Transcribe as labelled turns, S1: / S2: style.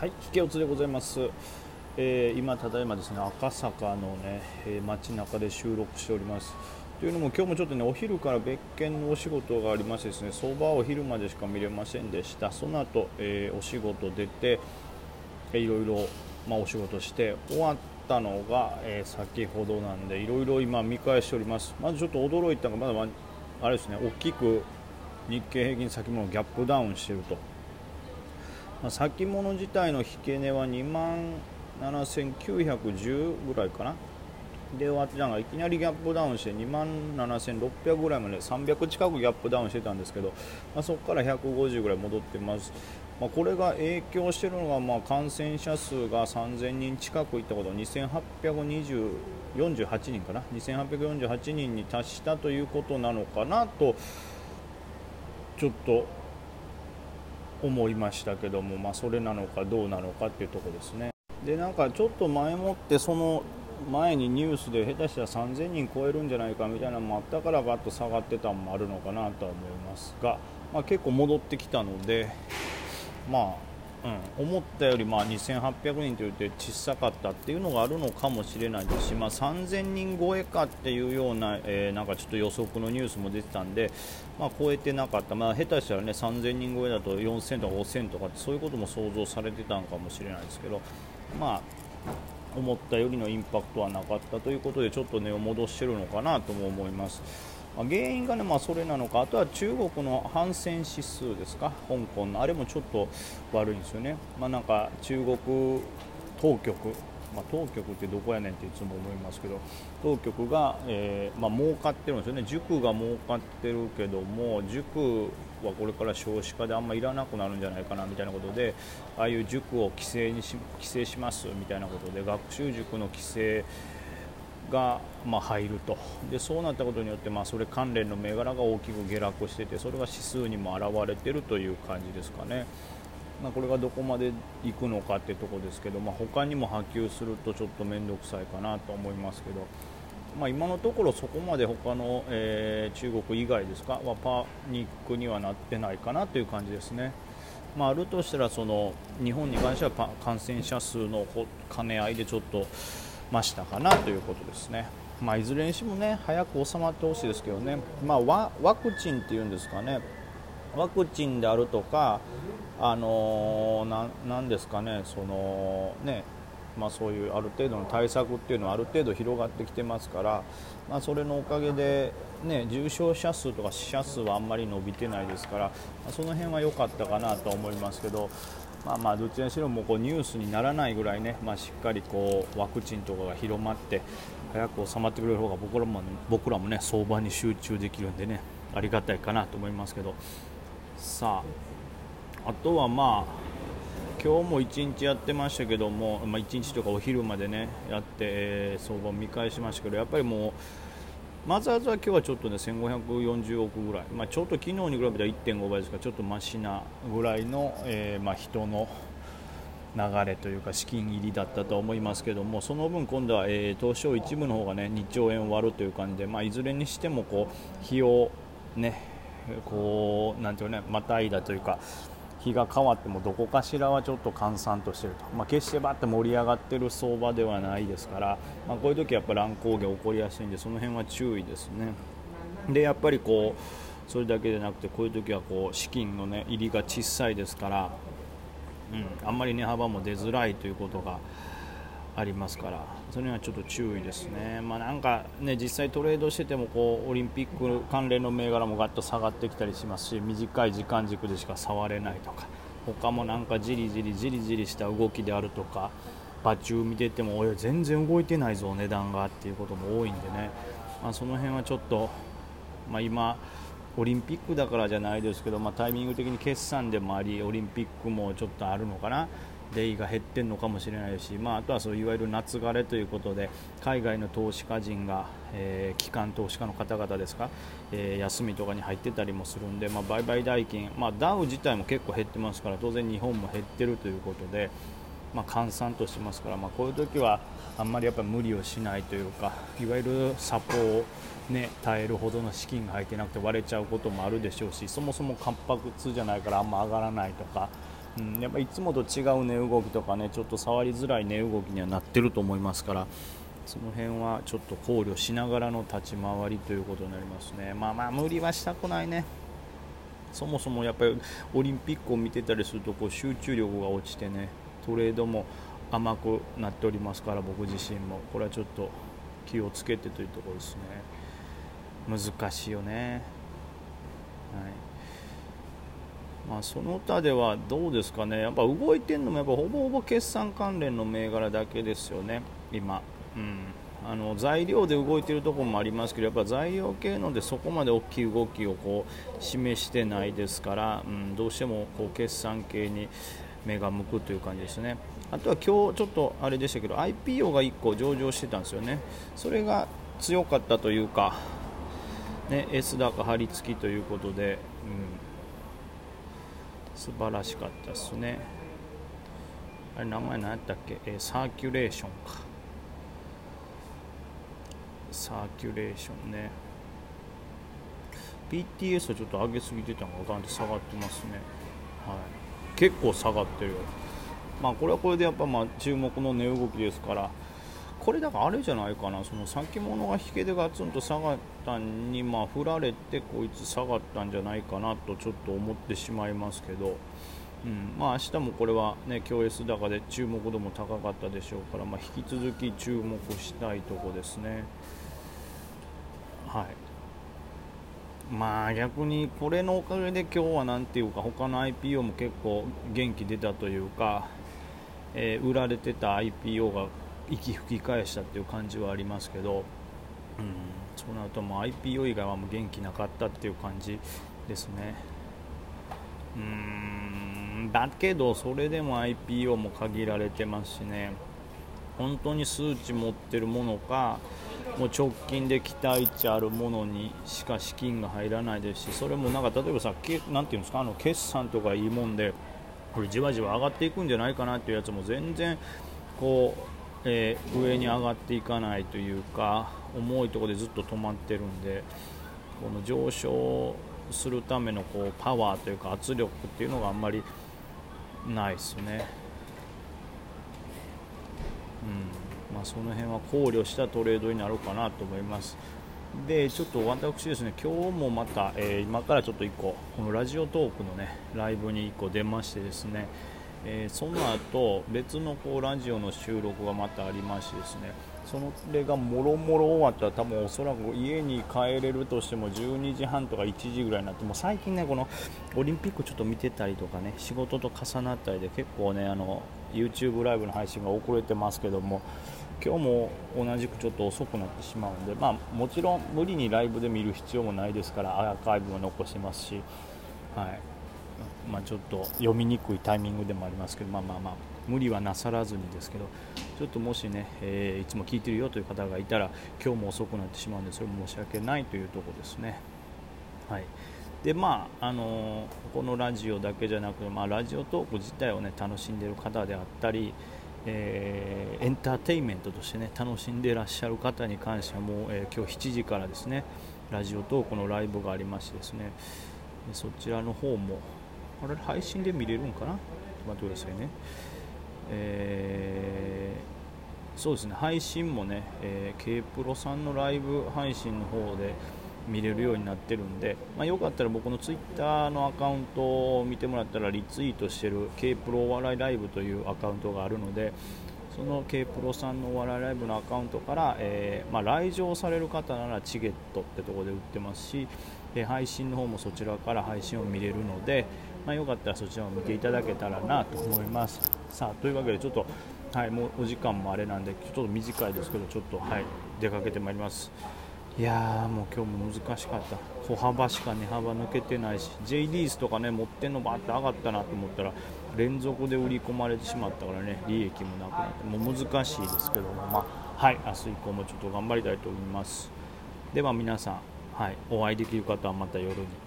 S1: はい、引けおつでございます。えー、今ただいまですね赤坂のね、えー、街中で収録しております。というのも今日もちょっとねお昼から別件のお仕事がありましてですね相場はお昼までしか見れませんでした。その後、えー、お仕事出て、えー、いろいろまあ、お仕事して終わったのが、え、先ほどなんでいろいろ今見返しております。まずちょっと驚いたのがまだ、あれですね大きく日経平均先物ギャップダウンしてると。ま、先物自体の引け値は2万7910ぐらいかな。で終わってたのがいきなりギャップダウンして2万7600ぐらいまで300近くギャップダウンしてたんですけど、まあ、そこから150ぐらい戻ってます、まあ、これが影響しているのがまあ感染者数が3000人近くいったこと2848人かな。2848人に達したということなのかなとちょっと思いましたけども、まあ、それなのかどうなのかっていうところですね。でなんかちょっと前もってその前にニュースで下手したら3000人超えるんじゃないかみたいなのもあったからガッと下がってたのもあるのかなとは思いますが、まあ、結構戻ってきたのでまあうん、思ったよりまあ2800人というて小さかったっていうのがあるのかもしれないですし、まあ、3000人超えかっていうような,、えー、なんかちょっと予測のニュースも出てたんで、まあ、超えてなかった、まあ、下手したらね3000人超えだと4000とか5000とかってそういうことも想像されてたのかもしれないですけど、まあ、思ったよりのインパクトはなかったということでちょっと値を戻してるのかなとも思います。ま、原因がね、まあ、それなのか、あとは中国の反戦指数ですか、香港の、あれもちょっと悪いんですよね、まあ、なんか中国当局、まあ、当局ってどこやねんっていつも思いますけど、当局が、えーまあ儲かってるんですよね、塾が儲かってるけども、塾はこれから少子化であんまいらなくなるんじゃないかなみたいなことで、ああいう塾を規制にし規制しますみたいなことで、学習塾の規制が、まあ、入るとでそうなったことによって、まあ、それ関連の銘柄が大きく下落しててそれが指数にも表れてるという感じですかね。まあ、これがどこまで行くのかってとこですけど、まあ、他にも波及するとちょっと面倒くさいかなと思いますけど、まあ、今のところそこまで他の、えー、中国以外ですかはパニックにはなってないかなという感じですね。まあ、あるとしたらその日本に関しては感染者数の兼ね合いでちょっとましたかなということですね。まあ、いずれにしてもね早く収まってほしいですけどね、まあ、ワクチンっていうんですかね。ワクチンであるとか、あのー、なんですかね。そのねまあ、そういうある程度の対策っていうのはある程度広がってきてますから、まあ、それのおかげで、ね、重症者数とか死者数はあんまり伸びてないですから、まあ、その辺は良かったかなと思いますけど、まあまあどちらにしろもこうニュースにならないぐらいね、まあ、しっかりこうワクチンとかが広まって早く収まってくれる方が僕らも僕らもね相場に集中できるんでねありがたいかなと思いますけど。さああとはまあ今日も1日やってましたけども、まあ、1日とかお昼までねやって、えー、相場を見返しましたけどやっぱりもうマザーズは今日はちょっとね1540億ぐらい、まあ、ちょっと昨日に比べたら1.5倍ですからちょっとましなぐらいの、えー、まあ、人の流れというか資金入りだったと思いますけどもその分、今度は、えー、東証一部の方がね2兆円割るという感じで、まあ、いずれにしてもこう日をねこうなんていうねまたいだというか日が変わってもどこかしらはちょっと閑散としてると、まあ、決してばって盛り上がってる相場ではないですから、まあ、こういう時はやっぱ乱高下起こりやすいんでその辺は注意ですね。でやっぱりこうそれだけでなくてこういう時はこう資金の、ね、入りが小さいですから、うん、あんまり値幅も出づらいということがありますからそれはちょっと注意ですね、まあ、なんかね実際トレードしててもこうオリンピック関連の銘柄もガッと下がってきたりしますし短い時間軸でしか触れないとか他もなんかじりじりじりじりした動きであるとか場中見ててもおい全然動いてないぞ値段がっていうことも多いんでね、まあ、その辺はちょっと、まあ、今オリンピックだからじゃないですけど、まあ、タイミング的に決算でもありオリンピックもちょっとあるのかな。デイが減ってるのかもしれないし、まあ、あとはそういわゆる夏枯れということで海外の投資家陣が、えー、機関投資家の方々ですか、えー、休みとかに入ってたりもするんで、まあ、売買代金、まあ、ダウ自体も結構減ってますから当然日本も減ってるということで、まあ、閑散としてますから、まあ、こういう時はあんまりやっぱ無理をしないというかいわゆるサポを、ね、耐えるほどの資金が入ってなくて割れちゃうこともあるでしょうしそもそも活発じゃないからあんま上がらないとか。うん、やっぱいつもと違う値動きとかねちょっと触りづらい値動きにはなってると思いますからその辺はちょっと考慮しながらの立ち回りということになりますね。まあまあ無理はしたくないね。そもそもやっぱりオリンピックを見てたりするとこう集中力が落ちてねトレードも甘くなっておりますから僕自身も。これはちょっと気をつけてというところですね。難しいよね。はい。まあ、その他ではどうですかね。やっぱ動いてるのもやっぱほぼほぼ決算関連の銘柄だけですよね。今、うん、あの材料で動いているところもありますけどやっぱ材料系のでそこまで大きい動きをこう示してないですから、うん、どうしてもこう決算系に目が向くという感じですね。あとは今日ちょっとあれでしたけど IPO が1個上場してたんですよね。それが強かったというか、ね、S 高張り付きということで、うん、素晴らしかったですね。あれ名前何やったっけ、えー、サーキュレーションか。サーキュレーションね。PTS はちょっと上げすぎてたのがガンって下がってますね、はい、結構下がってるよ。まあこれはこれでやっぱまあ注目の値動きですから。これだからあれじゃないかなその先物が引けでガツンと下がったにまあ振られてこいつ下がったんじゃないかなとちょっと思ってしまいますけどうんまあ、明日もこれは、ね、強 S 高で注目度も高かったでしょうから、まあ、引き続き注目したいとこですね。はいまあ逆にこれのおかげで今日は何ていうか他の IPO も結構元気出たというか、えー、売られてた IPO が息吹き返したっていう感じはありますけど、うん、そうなるともう IPO 以外はもう元気なかったっていう感じですね。うんだけどそれでも IPO も限られてますしね本当に数値持ってるものかもう直近で期待値あるものにしか資金が入らないですしそれもなんか例えばさなんていうんですかあの決算とかいいもんでこれじわじわ上がっていくんじゃないかなっていうやつも全然こう、えー、上に上がっていかないというか重いところでずっと止まってるんでこの上昇するためのこうパワーというか圧力っていうのがあんまりないですね。うんまあ、その辺は考慮したトレードになるかなと思います。でちょっと私ですね今日もまた、えー、今からちょっと1個このラジオトークのねライブに1個出ましてですね、えー、その後別のこうラジオの収録がまたありましてですねそれがもろもろ終わったら多分おそらく家に帰れるとしても12時半とか1時ぐらいになっても最近ねこのオリンピックちょっと見てたりとかね仕事と重なったりで結構ねあの YouTube ライブの配信が遅れてますけども今日も同じくちょっと遅くなってしまうんで、まあ、もちろん無理にライブで見る必要もないですからアーカイブも残してますし、はい。まあ、ちょっと読みにくいタイミングでもありますけど、まあまあまあ、無理はなさらずにですけどちょっともしね、えー、いつも聞いてるよという方がいたら今日も遅くなってしまうんでそれも申し訳ないというところですね。はいでまああのー、このラジオだけじゃなくて、まあ、ラジオトーク自体を、ね、楽しんでいる方であったり、えー、エンターテインメントとしてね楽しんでいらっしゃる方に関してはもう、えー、今日7時からですねラジオトークのライブがありましてですねそちらの方もあれ配信で見れるんかな？待ってくださいね、えー、そうですね。配信もね、えー、K プロさんのライブ配信の方で見れるようになってるんで、まあ、よかったら僕のツイッターのアカウントを見てもらったらリツイートしてる K プロお笑いライブというアカウントがあるのでその K プロさんのお笑いライブのアカウントから、えー、まあ、来場される方ならチゲットってとこで売ってますし、え配信の方もそちらから配信を見れるので、まあ、よかったらそちらを見ていただけたらなと思います。さあというわけでちょっとはいもうお時間もあれなんでちょっと短いですけどちょっとはい出かけてまいります。いやーもう今日も難しかった。歩幅しか値幅抜けてないし J リースとかね持ってんのバーって上がったなと思ったら連続で売り込まれてしまったからね利益もなくなってもう難しいですけどもまあはい明日以降もちょっと頑張りたいと思います。では皆さんはいお会いできる方はまた夜に。